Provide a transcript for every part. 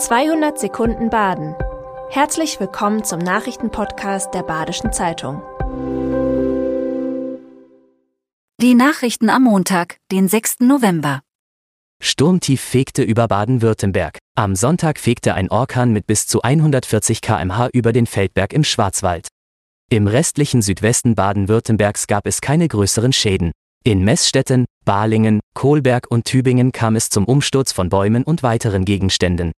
200 Sekunden Baden. Herzlich willkommen zum Nachrichtenpodcast der Badischen Zeitung. Die Nachrichten am Montag, den 6. November. Sturmtief fegte über Baden-Württemberg. Am Sonntag fegte ein Orkan mit bis zu 140 km/h über den Feldberg im Schwarzwald. Im restlichen Südwesten Baden-Württembergs gab es keine größeren Schäden. In Messstetten, Balingen, Kohlberg und Tübingen kam es zum Umsturz von Bäumen und weiteren Gegenständen.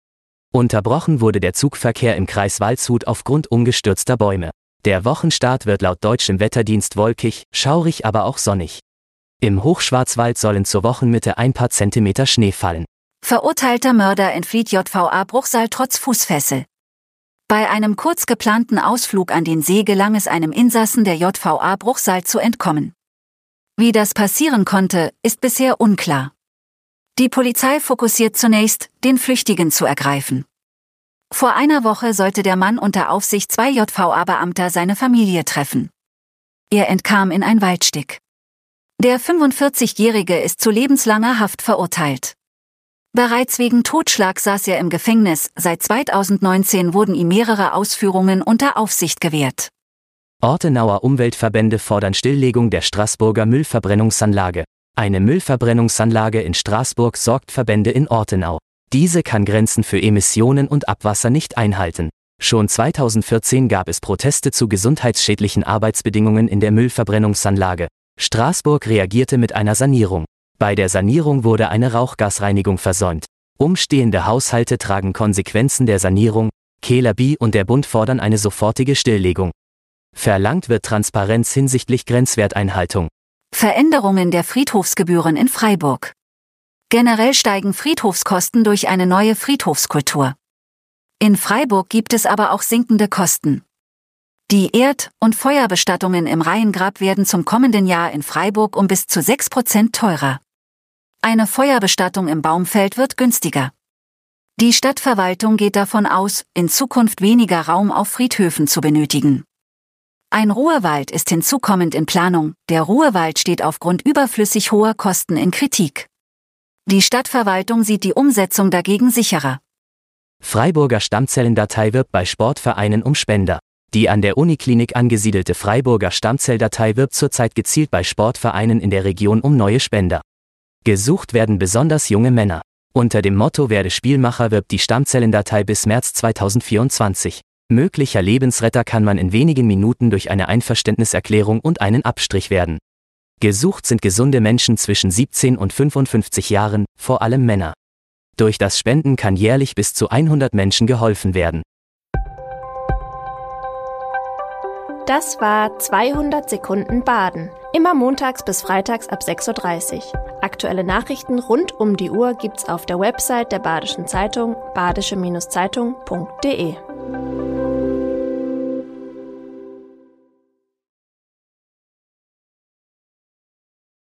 Unterbrochen wurde der Zugverkehr im Kreis Waldshut aufgrund umgestürzter Bäume. Der Wochenstart wird laut deutschem Wetterdienst wolkig, schaurig aber auch sonnig. Im Hochschwarzwald sollen zur Wochenmitte ein paar Zentimeter Schnee fallen. Verurteilter Mörder entflieht JVA Bruchsal trotz Fußfessel. Bei einem kurz geplanten Ausflug an den See gelang es einem Insassen der JVA Bruchsal zu entkommen. Wie das passieren konnte, ist bisher unklar. Die Polizei fokussiert zunächst, den Flüchtigen zu ergreifen. Vor einer Woche sollte der Mann unter Aufsicht zwei JVA-Beamter seine Familie treffen. Er entkam in ein Waldstück. Der 45-Jährige ist zu lebenslanger Haft verurteilt. Bereits wegen Totschlag saß er im Gefängnis, seit 2019 wurden ihm mehrere Ausführungen unter Aufsicht gewährt. Ortenauer Umweltverbände fordern Stilllegung der Straßburger Müllverbrennungsanlage. Eine Müllverbrennungsanlage in Straßburg sorgt Verbände in Ortenau. Diese kann Grenzen für Emissionen und Abwasser nicht einhalten. Schon 2014 gab es Proteste zu gesundheitsschädlichen Arbeitsbedingungen in der Müllverbrennungsanlage. Straßburg reagierte mit einer Sanierung. Bei der Sanierung wurde eine Rauchgasreinigung versäumt. Umstehende Haushalte tragen Konsequenzen der Sanierung. Kehler B und der Bund fordern eine sofortige Stilllegung. Verlangt wird Transparenz hinsichtlich Grenzwerteinhaltung. Veränderungen der Friedhofsgebühren in Freiburg. Generell steigen Friedhofskosten durch eine neue Friedhofskultur. In Freiburg gibt es aber auch sinkende Kosten. Die Erd- und Feuerbestattungen im Reihengrab werden zum kommenden Jahr in Freiburg um bis zu 6% teurer. Eine Feuerbestattung im Baumfeld wird günstiger. Die Stadtverwaltung geht davon aus, in Zukunft weniger Raum auf Friedhöfen zu benötigen. Ein Ruhrwald ist hinzukommend in Planung, der Ruhrwald steht aufgrund überflüssig hoher Kosten in Kritik. Die Stadtverwaltung sieht die Umsetzung dagegen sicherer. Freiburger Stammzellendatei wirbt bei Sportvereinen um Spender. Die an der Uniklinik angesiedelte Freiburger Stammzelldatei wirbt zurzeit gezielt bei Sportvereinen in der Region um neue Spender. Gesucht werden besonders junge Männer. Unter dem Motto Werde Spielmacher wirbt die Stammzellendatei bis März 2024. Möglicher Lebensretter kann man in wenigen Minuten durch eine Einverständniserklärung und einen Abstrich werden. Gesucht sind gesunde Menschen zwischen 17 und 55 Jahren, vor allem Männer. Durch das Spenden kann jährlich bis zu 100 Menschen geholfen werden. Das war 200 Sekunden Baden. Immer montags bis freitags ab 6.30 Uhr. Aktuelle Nachrichten rund um die Uhr gibt's auf der Website der Badischen Zeitung badische-zeitung.de.